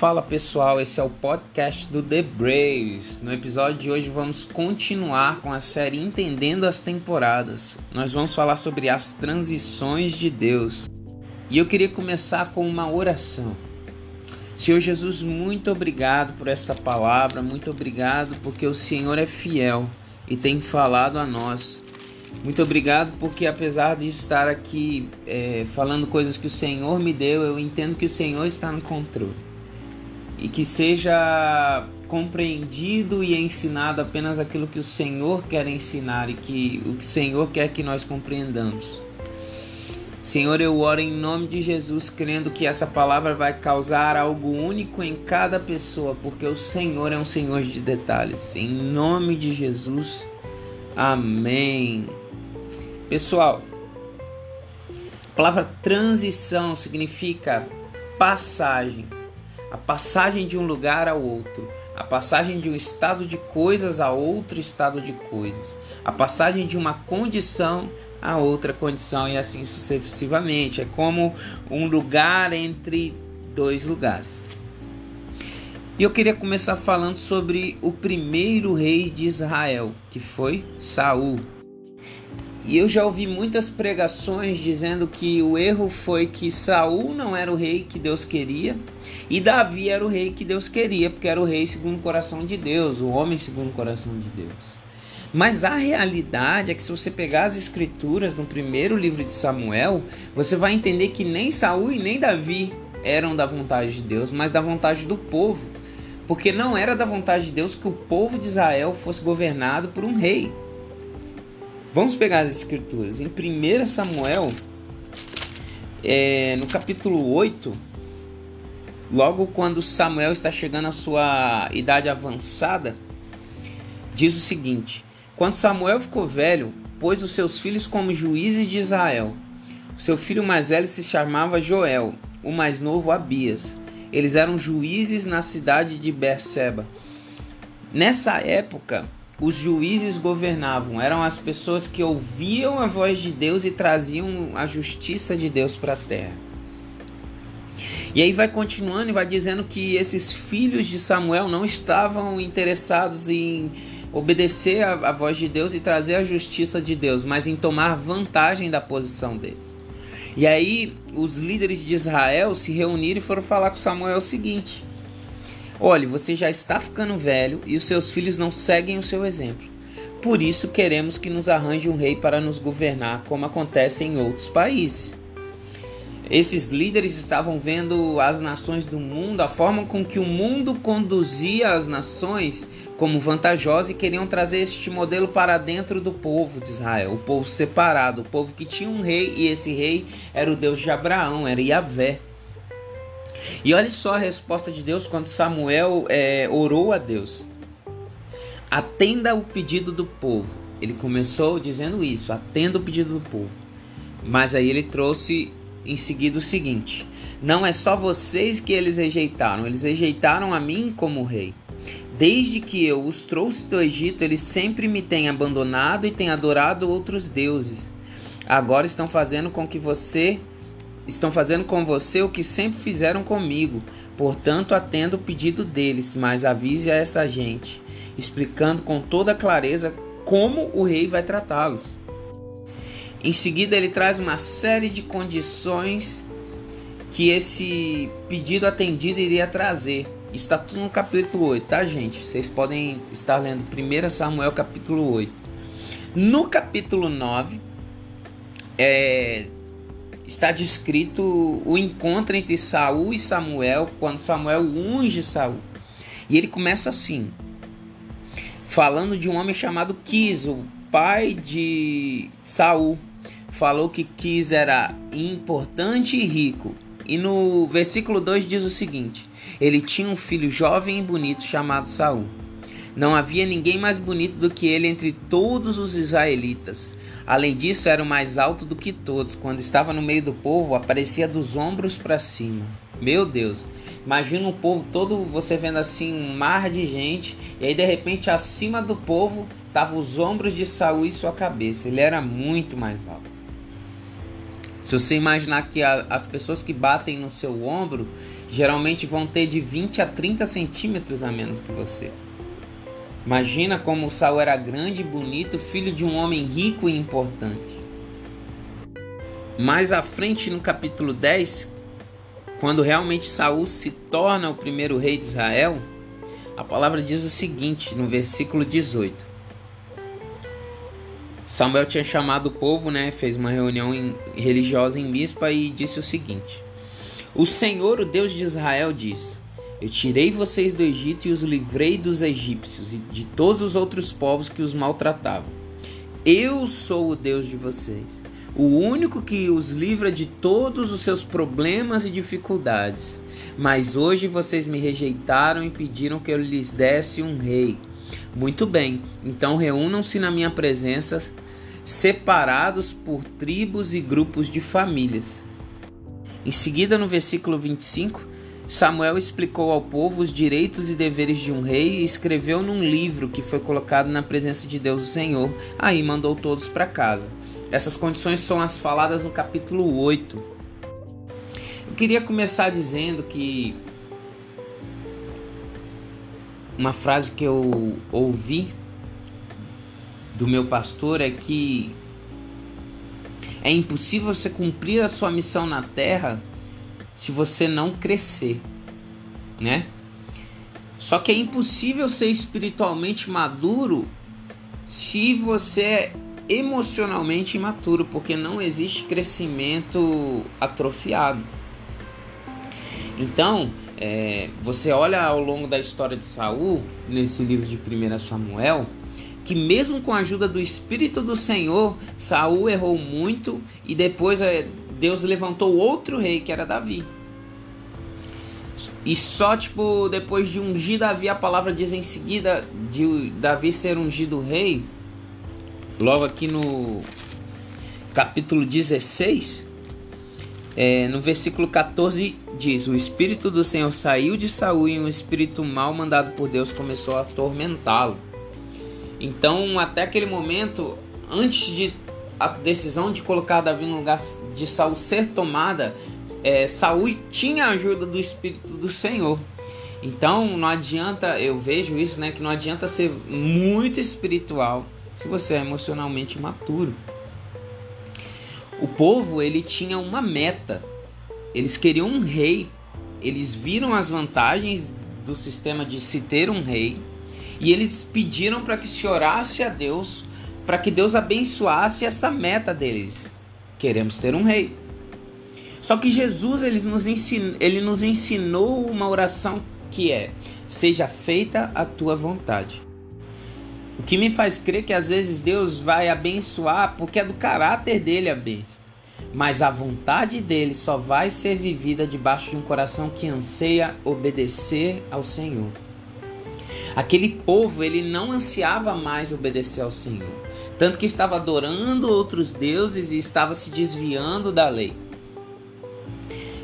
Fala pessoal, esse é o podcast do The Braves. No episódio de hoje vamos continuar com a série Entendendo as Temporadas. Nós vamos falar sobre as transições de Deus. E eu queria começar com uma oração. Senhor Jesus, muito obrigado por esta palavra, muito obrigado porque o Senhor é fiel e tem falado a nós. Muito obrigado porque apesar de estar aqui é, falando coisas que o Senhor me deu, eu entendo que o Senhor está no controle e que seja compreendido e ensinado apenas aquilo que o Senhor quer ensinar e que o Senhor quer que nós compreendamos. Senhor, eu oro em nome de Jesus, crendo que essa palavra vai causar algo único em cada pessoa, porque o Senhor é um Senhor de detalhes. Em nome de Jesus, amém. Pessoal, a palavra transição significa passagem a passagem de um lugar ao outro, a passagem de um estado de coisas a outro estado de coisas, a passagem de uma condição a outra condição e assim sucessivamente. É como um lugar entre dois lugares. E eu queria começar falando sobre o primeiro rei de Israel, que foi Saul. E eu já ouvi muitas pregações dizendo que o erro foi que Saul não era o rei que Deus queria e Davi era o rei que Deus queria, porque era o rei segundo o coração de Deus, o homem segundo o coração de Deus. Mas a realidade é que se você pegar as escrituras no primeiro livro de Samuel, você vai entender que nem Saul e nem Davi eram da vontade de Deus, mas da vontade do povo. Porque não era da vontade de Deus que o povo de Israel fosse governado por um rei. Vamos pegar as escrituras. Em 1 Samuel, é, no capítulo 8, logo quando Samuel está chegando à sua idade avançada, diz o seguinte: Quando Samuel ficou velho, pôs os seus filhos como juízes de Israel. O seu filho mais velho se chamava Joel, o mais novo Abias. Eles eram juízes na cidade de Berseba. Nessa época, os juízes governavam, eram as pessoas que ouviam a voz de Deus e traziam a justiça de Deus para a terra. E aí vai continuando e vai dizendo que esses filhos de Samuel não estavam interessados em obedecer a, voz de Deus e trazer a justiça de Deus, mas em tomar vantagem da posição deles. E aí os líderes de Israel se reuniram e foram falar com Samuel o seguinte: Olhe, você já está ficando velho e os seus filhos não seguem o seu exemplo. Por isso queremos que nos arranje um rei para nos governar, como acontece em outros países. Esses líderes estavam vendo as nações do mundo, a forma com que o mundo conduzia as nações como vantajosa e queriam trazer este modelo para dentro do povo de Israel, o povo separado, o povo que tinha um rei e esse rei era o Deus de Abraão, era Yahvé. E olha só a resposta de Deus quando Samuel é, orou a Deus. Atenda o pedido do povo. Ele começou dizendo isso, atenda o pedido do povo. Mas aí ele trouxe em seguida o seguinte: Não é só vocês que eles rejeitaram, eles rejeitaram a mim como rei. Desde que eu os trouxe do Egito, eles sempre me têm abandonado e têm adorado outros deuses. Agora estão fazendo com que você estão fazendo com você o que sempre fizeram comigo. Portanto, atenda o pedido deles, mas avise a essa gente, explicando com toda clareza como o rei vai tratá-los. Em seguida, ele traz uma série de condições que esse pedido atendido iria trazer. Está tudo no capítulo 8, tá, gente? Vocês podem estar lendo 1 Samuel capítulo 8. No capítulo 9, é, está descrito o encontro entre Saul e Samuel quando Samuel unge Saul. E ele começa assim, falando de um homem chamado Quis, o pai de Saul. Falou que Quis era importante e rico. E no versículo 2 diz o seguinte: Ele tinha um filho jovem e bonito chamado Saul. Não havia ninguém mais bonito do que ele entre todos os israelitas. Além disso, era o mais alto do que todos. Quando estava no meio do povo, aparecia dos ombros para cima. Meu Deus, imagina um povo todo, você vendo assim um mar de gente, e aí de repente acima do povo estavam os ombros de Saul e sua cabeça. Ele era muito mais alto. Se você imaginar que a, as pessoas que batem no seu ombro geralmente vão ter de 20 a 30 centímetros a menos que você. Imagina como Saul era grande e bonito, filho de um homem rico e importante. Mais à frente no capítulo 10, quando realmente Saul se torna o primeiro rei de Israel, a palavra diz o seguinte no versículo 18. Samuel tinha chamado o povo, né, fez uma reunião em, religiosa em Mispa e disse o seguinte: O Senhor, o Deus de Israel, diz: Eu tirei vocês do Egito e os livrei dos egípcios e de todos os outros povos que os maltratavam. Eu sou o Deus de vocês, o único que os livra de todos os seus problemas e dificuldades. Mas hoje vocês me rejeitaram e pediram que eu lhes desse um rei. Muito bem, então reúnam-se na minha presença, separados por tribos e grupos de famílias. Em seguida, no versículo 25, Samuel explicou ao povo os direitos e deveres de um rei e escreveu num livro que foi colocado na presença de Deus o Senhor. Aí mandou todos para casa. Essas condições são as faladas no capítulo 8. Eu queria começar dizendo que uma frase que eu ouvi do meu pastor é que é impossível você cumprir a sua missão na terra se você não crescer, né? Só que é impossível ser espiritualmente maduro se você é emocionalmente imaturo, porque não existe crescimento atrofiado. Então, é, você olha ao longo da história de Saul, nesse livro de 1 Samuel, que mesmo com a ajuda do Espírito do Senhor, Saul errou muito e depois é, Deus levantou outro rei que era Davi. E só tipo depois de ungir Davi, a palavra diz em seguida de Davi ser ungido rei, logo aqui no capítulo 16, é, no versículo 14 diz: O espírito do Senhor saiu de Saul e um espírito mal mandado por Deus começou a atormentá-lo. Então, até aquele momento, antes de a decisão de colocar Davi no lugar de Saul ser tomada, é, Saul tinha a ajuda do espírito do Senhor. Então, não adianta, eu vejo isso, né, que não adianta ser muito espiritual se você é emocionalmente imaturo. O povo ele tinha uma meta. Eles queriam um rei. Eles viram as vantagens do sistema de se ter um rei e eles pediram para que se orasse a Deus para que Deus abençoasse essa meta deles. Queremos ter um rei. Só que Jesus ele nos, ensinou, ele nos ensinou uma oração que é: seja feita a tua vontade. O que me faz crer que às vezes Deus vai abençoar porque é do caráter dele a bênção. Mas a vontade dele só vai ser vivida debaixo de um coração que anseia obedecer ao Senhor. Aquele povo, ele não ansiava mais obedecer ao Senhor, tanto que estava adorando outros deuses e estava se desviando da lei.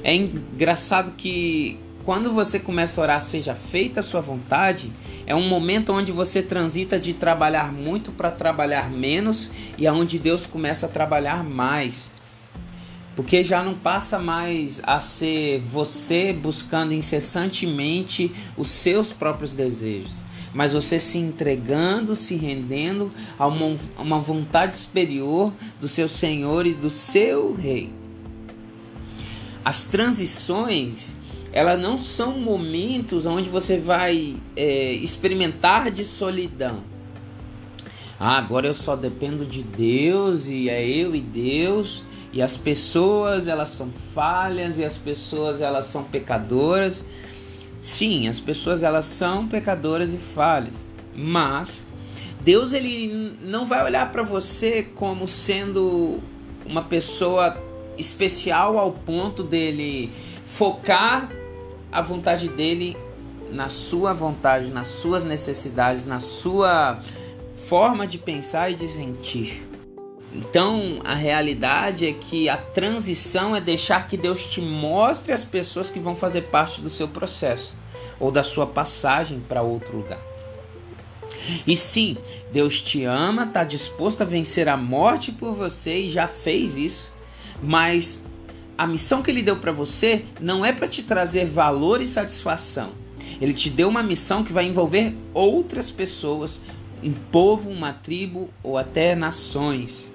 É engraçado que quando você começa a orar, seja feita a sua vontade, é um momento onde você transita de trabalhar muito para trabalhar menos e aonde Deus começa a trabalhar mais. Porque já não passa mais a ser você buscando incessantemente os seus próprios desejos, mas você se entregando, se rendendo a uma, uma vontade superior do seu Senhor e do seu Rei. As transições elas não são momentos onde você vai é, experimentar de solidão. Ah, agora eu só dependo de Deus e é eu e Deus e as pessoas elas são falhas e as pessoas elas são pecadoras. Sim, as pessoas elas são pecadoras e falhas, mas Deus ele não vai olhar para você como sendo uma pessoa especial ao ponto dele focar a vontade dele na sua vontade, nas suas necessidades, na sua forma de pensar e de sentir. Então, a realidade é que a transição é deixar que Deus te mostre as pessoas que vão fazer parte do seu processo ou da sua passagem para outro lugar. E sim, Deus te ama, está disposto a vencer a morte por você e já fez isso Mas a missão que ele deu para você não é para te trazer valor e satisfação. Ele te deu uma missão que vai envolver outras pessoas, um povo, uma tribo ou até nações.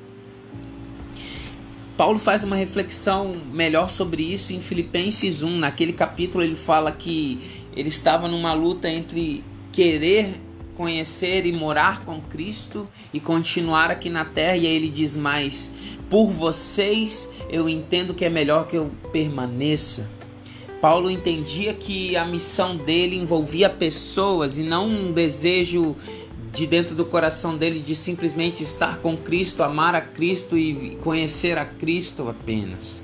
Paulo faz uma reflexão melhor sobre isso em Filipenses 1. Naquele capítulo ele fala que ele estava numa luta entre querer conhecer e morar com Cristo e continuar aqui na terra, e aí ele diz mais: por vocês eu entendo que é melhor que eu permaneça. Paulo entendia que a missão dele envolvia pessoas e não um desejo de dentro do coração dele de simplesmente estar com Cristo, amar a Cristo e conhecer a Cristo apenas.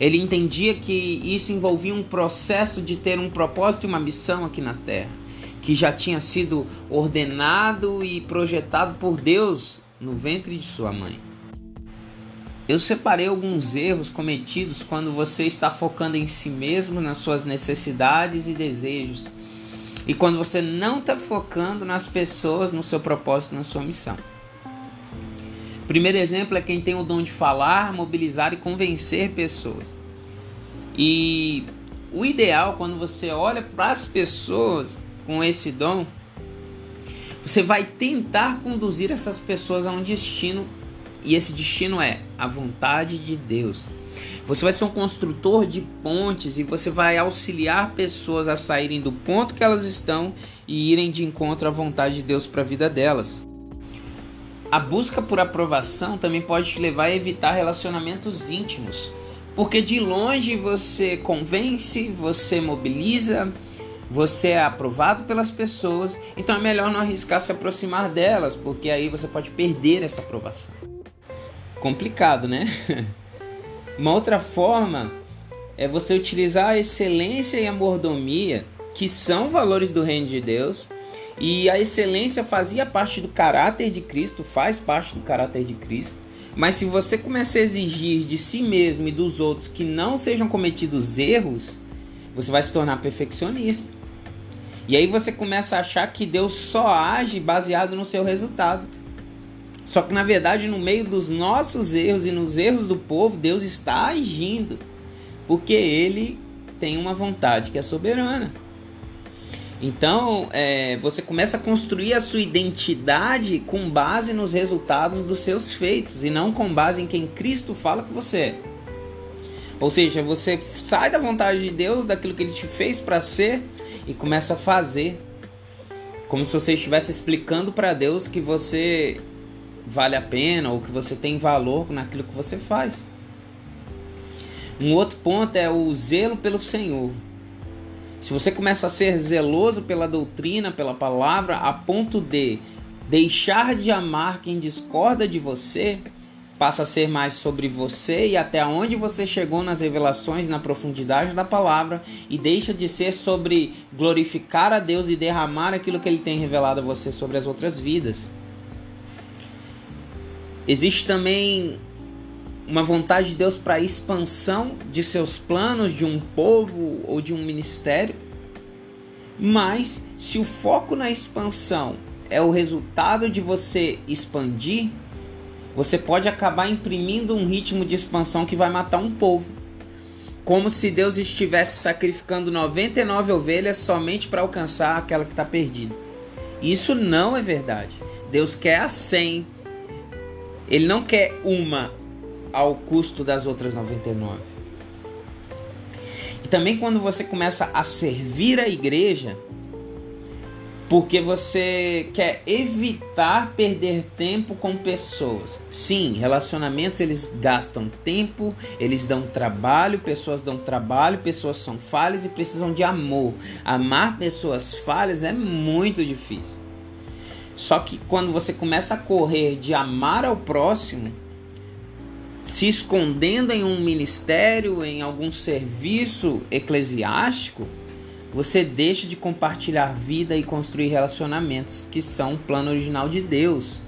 Ele entendia que isso envolvia um processo de ter um propósito e uma missão aqui na terra, que já tinha sido ordenado e projetado por Deus no ventre de sua mãe. Eu separei alguns erros cometidos quando você está focando em si mesmo, nas suas necessidades e desejos. E quando você não está focando nas pessoas, no seu propósito, na sua missão. Primeiro exemplo é quem tem o dom de falar, mobilizar e convencer pessoas. E o ideal, quando você olha para as pessoas com esse dom, você vai tentar conduzir essas pessoas a um destino e esse destino é a vontade de Deus. Você vai ser um construtor de pontes e você vai auxiliar pessoas a saírem do ponto que elas estão e irem de encontro à vontade de Deus para a vida delas. A busca por aprovação também pode te levar a evitar relacionamentos íntimos, porque de longe você convence, você mobiliza, você é aprovado pelas pessoas, então é melhor não arriscar se aproximar delas, porque aí você pode perder essa aprovação complicado, né? Uma outra forma é você utilizar a excelência e a mordomia, que são valores do reino de Deus, e a excelência fazia parte do caráter de Cristo, faz parte do caráter de Cristo. Mas se você começar a exigir de si mesmo e dos outros que não sejam cometidos erros, você vai se tornar perfeccionista. E aí você começa a achar que Deus só age baseado no seu resultado. Só que na verdade, no meio dos nossos erros e nos erros do povo, Deus está agindo, porque Ele tem uma vontade que é soberana. Então, é, você começa a construir a sua identidade com base nos resultados dos seus feitos e não com base em quem Cristo fala que você é. Ou seja, você sai da vontade de Deus, daquilo que Ele te fez para ser e começa a fazer, como se você estivesse explicando para Deus que você vale a pena ou que você tem valor naquilo que você faz. Um outro ponto é o zelo pelo Senhor. Se você começa a ser zeloso pela doutrina, pela palavra, a ponto de deixar de amar quem discorda de você, passa a ser mais sobre você e até onde você chegou nas revelações, na profundidade da palavra, e deixa de ser sobre glorificar a Deus e derramar aquilo que Ele tem revelado a você sobre as outras vidas. Existe também uma vontade de Deus para expansão de seus planos, de um povo ou de um ministério. Mas se o foco na expansão é o resultado de você expandir, você pode acabar imprimindo um ritmo de expansão que vai matar um povo. Como se Deus estivesse sacrificando 99 ovelhas somente para alcançar aquela que está perdida. Isso não é verdade. Deus quer a 100, ele não quer uma ao custo das outras 99. E também quando você começa a servir a igreja, porque você quer evitar perder tempo com pessoas. Sim, relacionamentos eles gastam tempo, eles dão trabalho, pessoas dão trabalho, pessoas são falhas e precisam de amor. Amar pessoas falhas é muito difícil. Só que quando você começa a correr de amar ao próximo, se escondendo em um ministério, em algum serviço eclesiástico, você deixa de compartilhar vida e construir relacionamentos que são o plano original de Deus.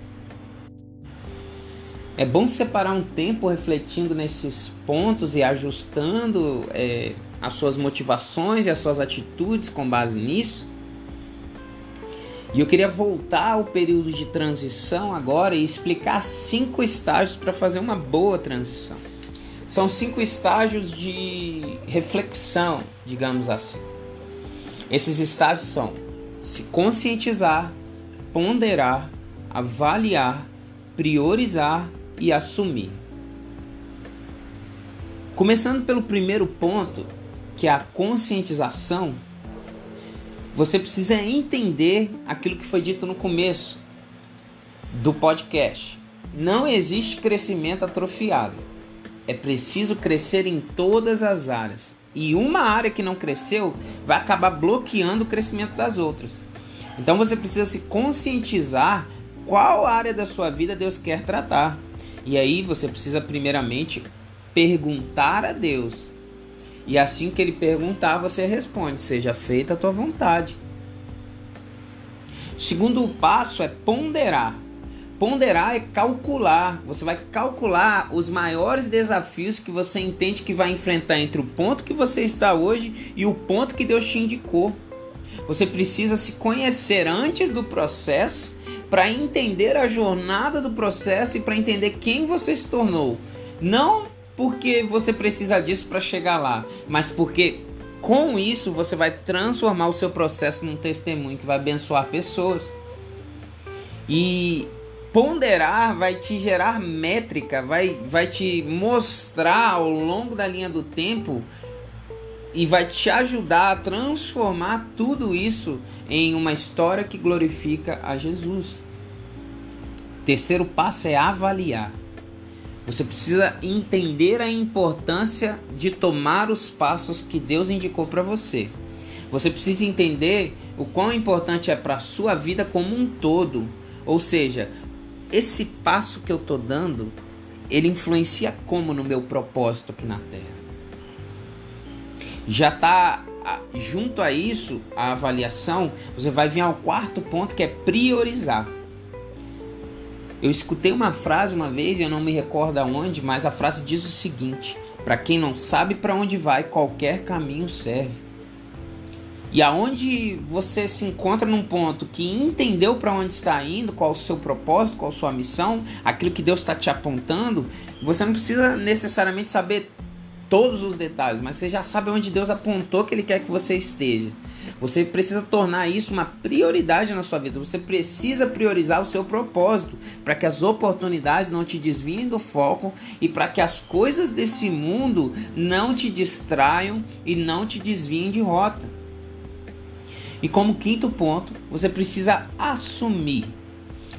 É bom separar um tempo refletindo nesses pontos e ajustando é, as suas motivações e as suas atitudes com base nisso e eu queria voltar ao período de transição agora e explicar cinco estágios para fazer uma boa transição. São cinco estágios de reflexão, digamos assim. Esses estágios são se conscientizar, ponderar, avaliar, priorizar e assumir. Começando pelo primeiro ponto, que é a conscientização, você precisa entender aquilo que foi dito no começo do podcast. Não existe crescimento atrofiado. É preciso crescer em todas as áreas. E uma área que não cresceu vai acabar bloqueando o crescimento das outras. Então você precisa se conscientizar qual área da sua vida Deus quer tratar. E aí você precisa primeiramente perguntar a Deus. E assim que ele perguntar, você responde: seja feita a tua vontade. Segundo passo é ponderar. Ponderar é calcular. Você vai calcular os maiores desafios que você entende que vai enfrentar entre o ponto que você está hoje e o ponto que Deus te indicou. Você precisa se conhecer antes do processo para entender a jornada do processo e para entender quem você se tornou. Não porque você precisa disso para chegar lá, mas porque com isso você vai transformar o seu processo num testemunho que vai abençoar pessoas. E ponderar vai te gerar métrica, vai, vai te mostrar ao longo da linha do tempo e vai te ajudar a transformar tudo isso em uma história que glorifica a Jesus. Terceiro passo é avaliar. Você precisa entender a importância de tomar os passos que Deus indicou para você. Você precisa entender o quão importante é para a sua vida como um todo. Ou seja, esse passo que eu estou dando, ele influencia como no meu propósito aqui na Terra. Já está junto a isso, a avaliação, você vai vir ao quarto ponto que é priorizar. Eu escutei uma frase uma vez, eu não me recordo aonde, mas a frase diz o seguinte: para quem não sabe para onde vai, qualquer caminho serve. E aonde você se encontra num ponto que entendeu para onde está indo, qual o seu propósito, qual a sua missão, aquilo que Deus está te apontando, você não precisa necessariamente saber todos os detalhes, mas você já sabe onde Deus apontou que Ele quer que você esteja. Você precisa tornar isso uma prioridade na sua vida. Você precisa priorizar o seu propósito para que as oportunidades não te desviem do foco e para que as coisas desse mundo não te distraiam e não te desviem de rota. E como quinto ponto, você precisa assumir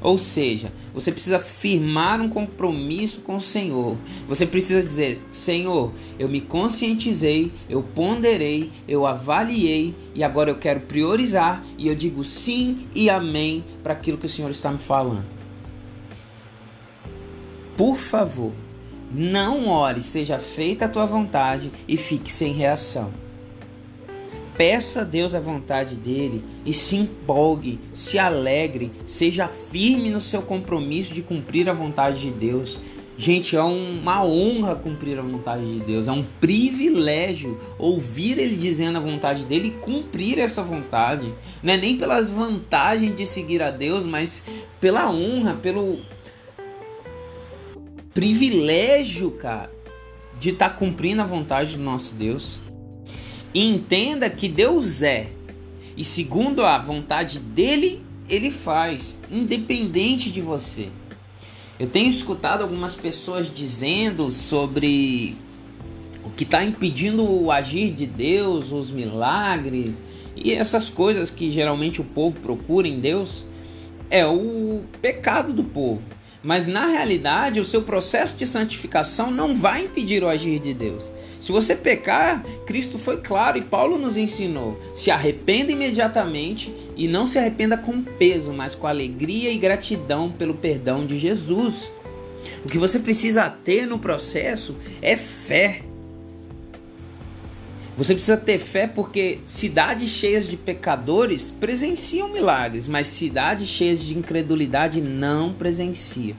ou seja, você precisa firmar um compromisso com o Senhor. Você precisa dizer: Senhor, eu me conscientizei, eu ponderei, eu avaliei e agora eu quero priorizar e eu digo sim e amém para aquilo que o Senhor está me falando. Por favor, não ore, seja feita a tua vontade e fique sem reação. Peça a Deus a vontade dele e se empolgue, se alegre, seja firme no seu compromisso de cumprir a vontade de Deus. Gente, é uma honra cumprir a vontade de Deus, é um privilégio ouvir Ele dizendo a vontade dele e cumprir essa vontade. Não é nem pelas vantagens de seguir a Deus, mas pela honra, pelo privilégio, cara, de estar tá cumprindo a vontade do nosso Deus. E entenda que Deus é, e segundo a vontade dele, ele faz, independente de você. Eu tenho escutado algumas pessoas dizendo sobre o que está impedindo o agir de Deus, os milagres e essas coisas que geralmente o povo procura em Deus. É o pecado do povo. Mas na realidade, o seu processo de santificação não vai impedir o agir de Deus. Se você pecar, Cristo foi claro e Paulo nos ensinou: se arrependa imediatamente e não se arrependa com peso, mas com alegria e gratidão pelo perdão de Jesus. O que você precisa ter no processo é fé. Você precisa ter fé porque cidades cheias de pecadores presenciam milagres, mas cidades cheias de incredulidade não presenciam.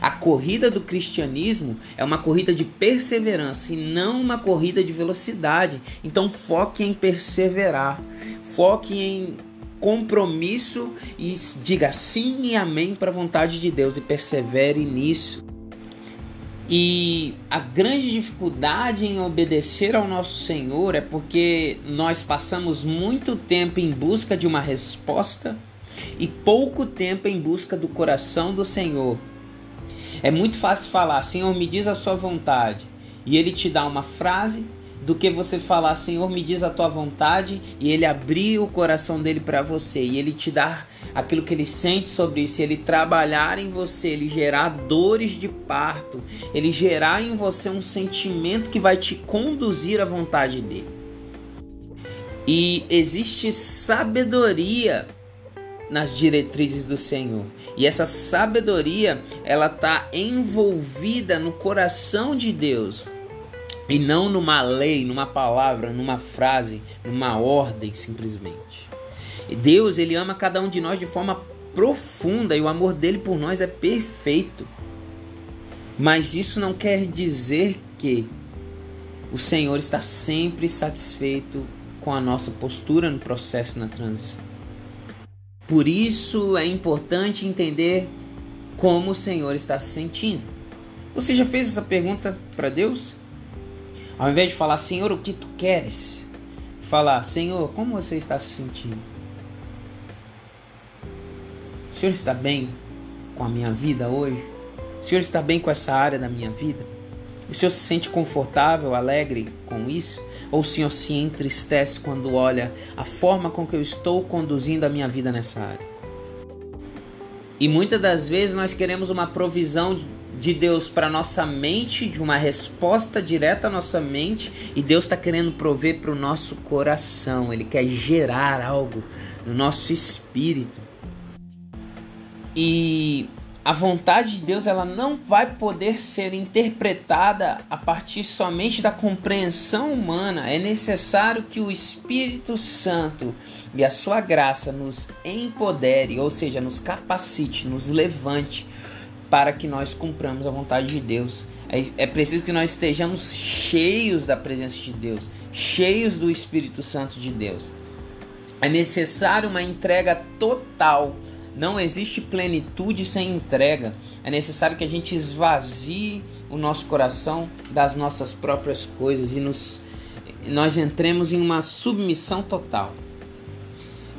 A corrida do cristianismo é uma corrida de perseverança e não uma corrida de velocidade. Então foque em perseverar, foque em compromisso e diga sim e amém para a vontade de Deus e persevere nisso. E a grande dificuldade em obedecer ao nosso Senhor é porque nós passamos muito tempo em busca de uma resposta e pouco tempo em busca do coração do Senhor. É muito fácil falar, Senhor, me diz a sua vontade, e ele te dá uma frase, do que você falar, Senhor, me diz a tua vontade, e ele abrir o coração dele para você, e ele te dar aquilo que ele sente sobre isso, ele trabalhar em você, ele gerar dores de parto, ele gerar em você um sentimento que vai te conduzir à vontade dele. E existe sabedoria nas diretrizes do Senhor. E essa sabedoria, ela tá envolvida no coração de Deus. E não numa lei, numa palavra, numa frase, numa ordem simplesmente. Deus, ele ama cada um de nós de forma profunda e o amor dele por nós é perfeito. Mas isso não quer dizer que o Senhor está sempre satisfeito com a nossa postura no processo na transição. Por isso é importante entender como o Senhor está se sentindo. Você já fez essa pergunta para Deus? Ao invés de falar, Senhor, o que tu queres? Falar, Senhor, como você está se sentindo? O Senhor está bem com a minha vida hoje? O Senhor está bem com essa área da minha vida? O Senhor se sente confortável, alegre com isso? Ou o Senhor se entristece quando olha a forma com que eu estou conduzindo a minha vida nessa área? E muitas das vezes nós queremos uma provisão de Deus para nossa mente, de uma resposta direta à nossa mente, e Deus está querendo prover para o nosso coração, Ele quer gerar algo no nosso espírito. E a vontade de Deus ela não vai poder ser interpretada a partir somente da compreensão humana. É necessário que o Espírito Santo e a sua graça nos empodere, ou seja, nos capacite, nos levante para que nós cumpramos a vontade de Deus. É, é preciso que nós estejamos cheios da presença de Deus, cheios do Espírito Santo de Deus. É necessário uma entrega total não existe plenitude sem entrega. É necessário que a gente esvazie o nosso coração das nossas próprias coisas e nos, nós entremos em uma submissão total.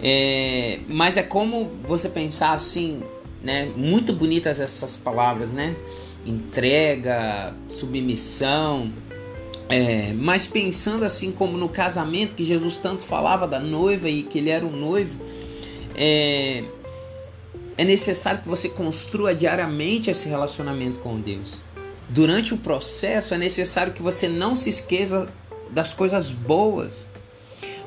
É, mas é como você pensar assim, né? Muito bonitas essas palavras, né? Entrega, submissão. É, mas pensando assim como no casamento que Jesus tanto falava da noiva e que ele era o noivo, é, é necessário que você construa diariamente esse relacionamento com Deus. Durante o processo é necessário que você não se esqueça das coisas boas.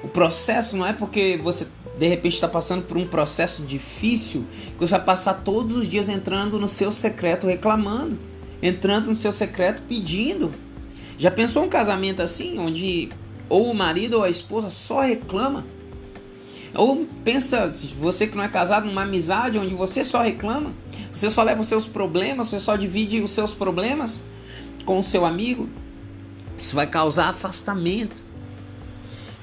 O processo não é porque você de repente está passando por um processo difícil que você vai passar todos os dias entrando no seu secreto reclamando, entrando no seu secreto pedindo. Já pensou um casamento assim, onde ou o marido ou a esposa só reclama? Ou pensa, você que não é casado, numa amizade onde você só reclama, você só leva os seus problemas, você só divide os seus problemas com o seu amigo. Isso vai causar afastamento.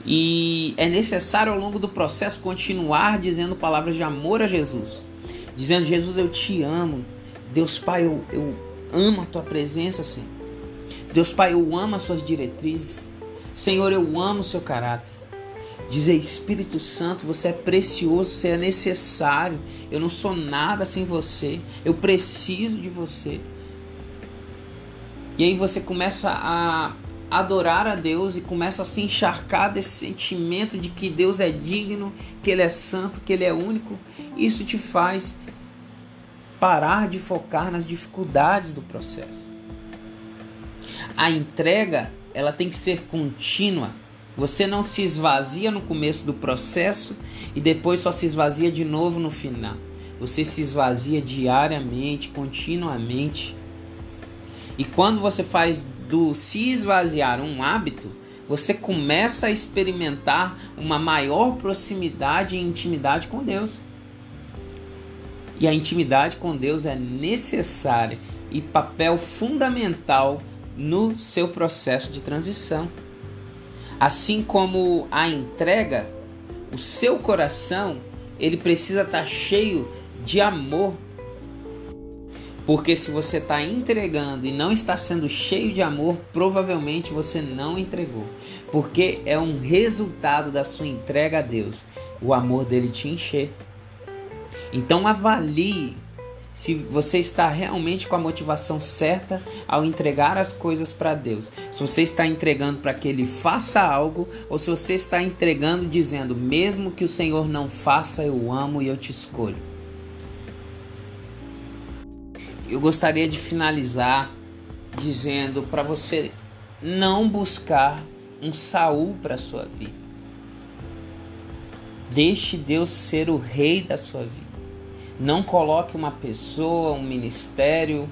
E é necessário ao longo do processo continuar dizendo palavras de amor a Jesus. Dizendo, Jesus, eu te amo. Deus Pai, eu, eu amo a tua presença, Senhor. Deus Pai, eu amo as suas diretrizes. Senhor, eu amo o seu caráter. Dizer, Espírito Santo, você é precioso, você é necessário. Eu não sou nada sem você. Eu preciso de você. E aí você começa a adorar a Deus e começa a se encharcar desse sentimento de que Deus é digno, que Ele é santo, que Ele é único. Isso te faz parar de focar nas dificuldades do processo. A entrega, ela tem que ser contínua você não se esvazia no começo do processo e depois só se esvazia de novo no final. Você se esvazia diariamente, continuamente. E quando você faz do se esvaziar um hábito, você começa a experimentar uma maior proximidade e intimidade com Deus. E a intimidade com Deus é necessária e papel fundamental no seu processo de transição. Assim como a entrega, o seu coração, ele precisa estar cheio de amor. Porque se você está entregando e não está sendo cheio de amor, provavelmente você não entregou. Porque é um resultado da sua entrega a Deus, o amor dele te encher. Então avalie se você está realmente com a motivação certa ao entregar as coisas para Deus. Se você está entregando para que Ele faça algo ou se você está entregando dizendo, mesmo que o Senhor não faça, eu amo e eu te escolho. Eu gostaria de finalizar dizendo para você não buscar um Saul para sua vida. Deixe Deus ser o rei da sua vida. Não coloque uma pessoa, um ministério,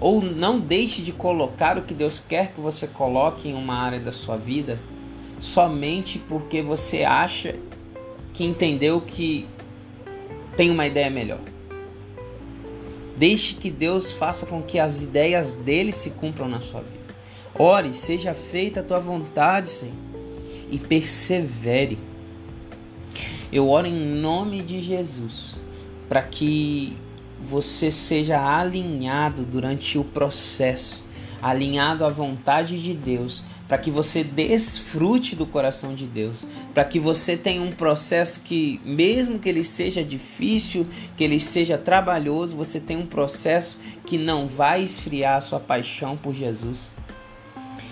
ou não deixe de colocar o que Deus quer que você coloque em uma área da sua vida somente porque você acha que entendeu que tem uma ideia melhor. Deixe que Deus faça com que as ideias dele se cumpram na sua vida. Ore, seja feita a tua vontade, Senhor, e persevere. Eu oro em nome de Jesus para que você seja alinhado durante o processo, alinhado à vontade de Deus, para que você desfrute do coração de Deus, para que você tenha um processo que, mesmo que ele seja difícil, que ele seja trabalhoso, você tenha um processo que não vai esfriar a sua paixão por Jesus.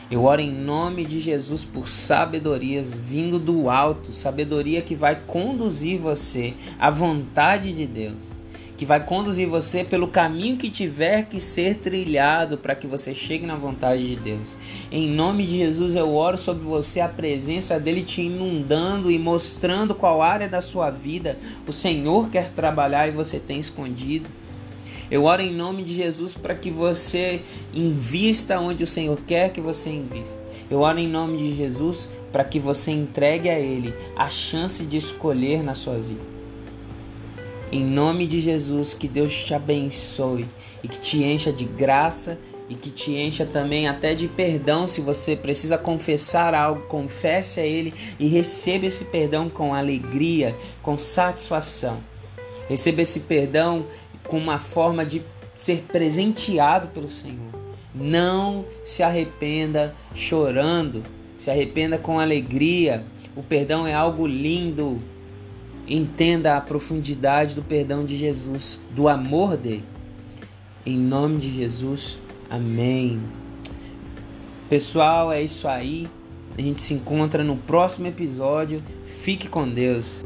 Eu oro em nome de Jesus por sabedorias vindo do alto, sabedoria que vai conduzir você à vontade de Deus, que vai conduzir você pelo caminho que tiver que ser trilhado para que você chegue na vontade de Deus. Em nome de Jesus eu oro sobre você a presença dele te inundando e mostrando qual área da sua vida o Senhor quer trabalhar e você tem escondido. Eu oro em nome de Jesus para que você invista onde o Senhor quer que você invista. Eu oro em nome de Jesus para que você entregue a Ele a chance de escolher na sua vida. Em nome de Jesus, que Deus te abençoe e que te encha de graça e que te encha também até de perdão. Se você precisa confessar algo, confesse a Ele e receba esse perdão com alegria, com satisfação. Receba esse perdão com uma forma de ser presenteado pelo Senhor. Não se arrependa chorando, se arrependa com alegria. O perdão é algo lindo. Entenda a profundidade do perdão de Jesus, do amor dele. Em nome de Jesus, amém. Pessoal, é isso aí. A gente se encontra no próximo episódio. Fique com Deus.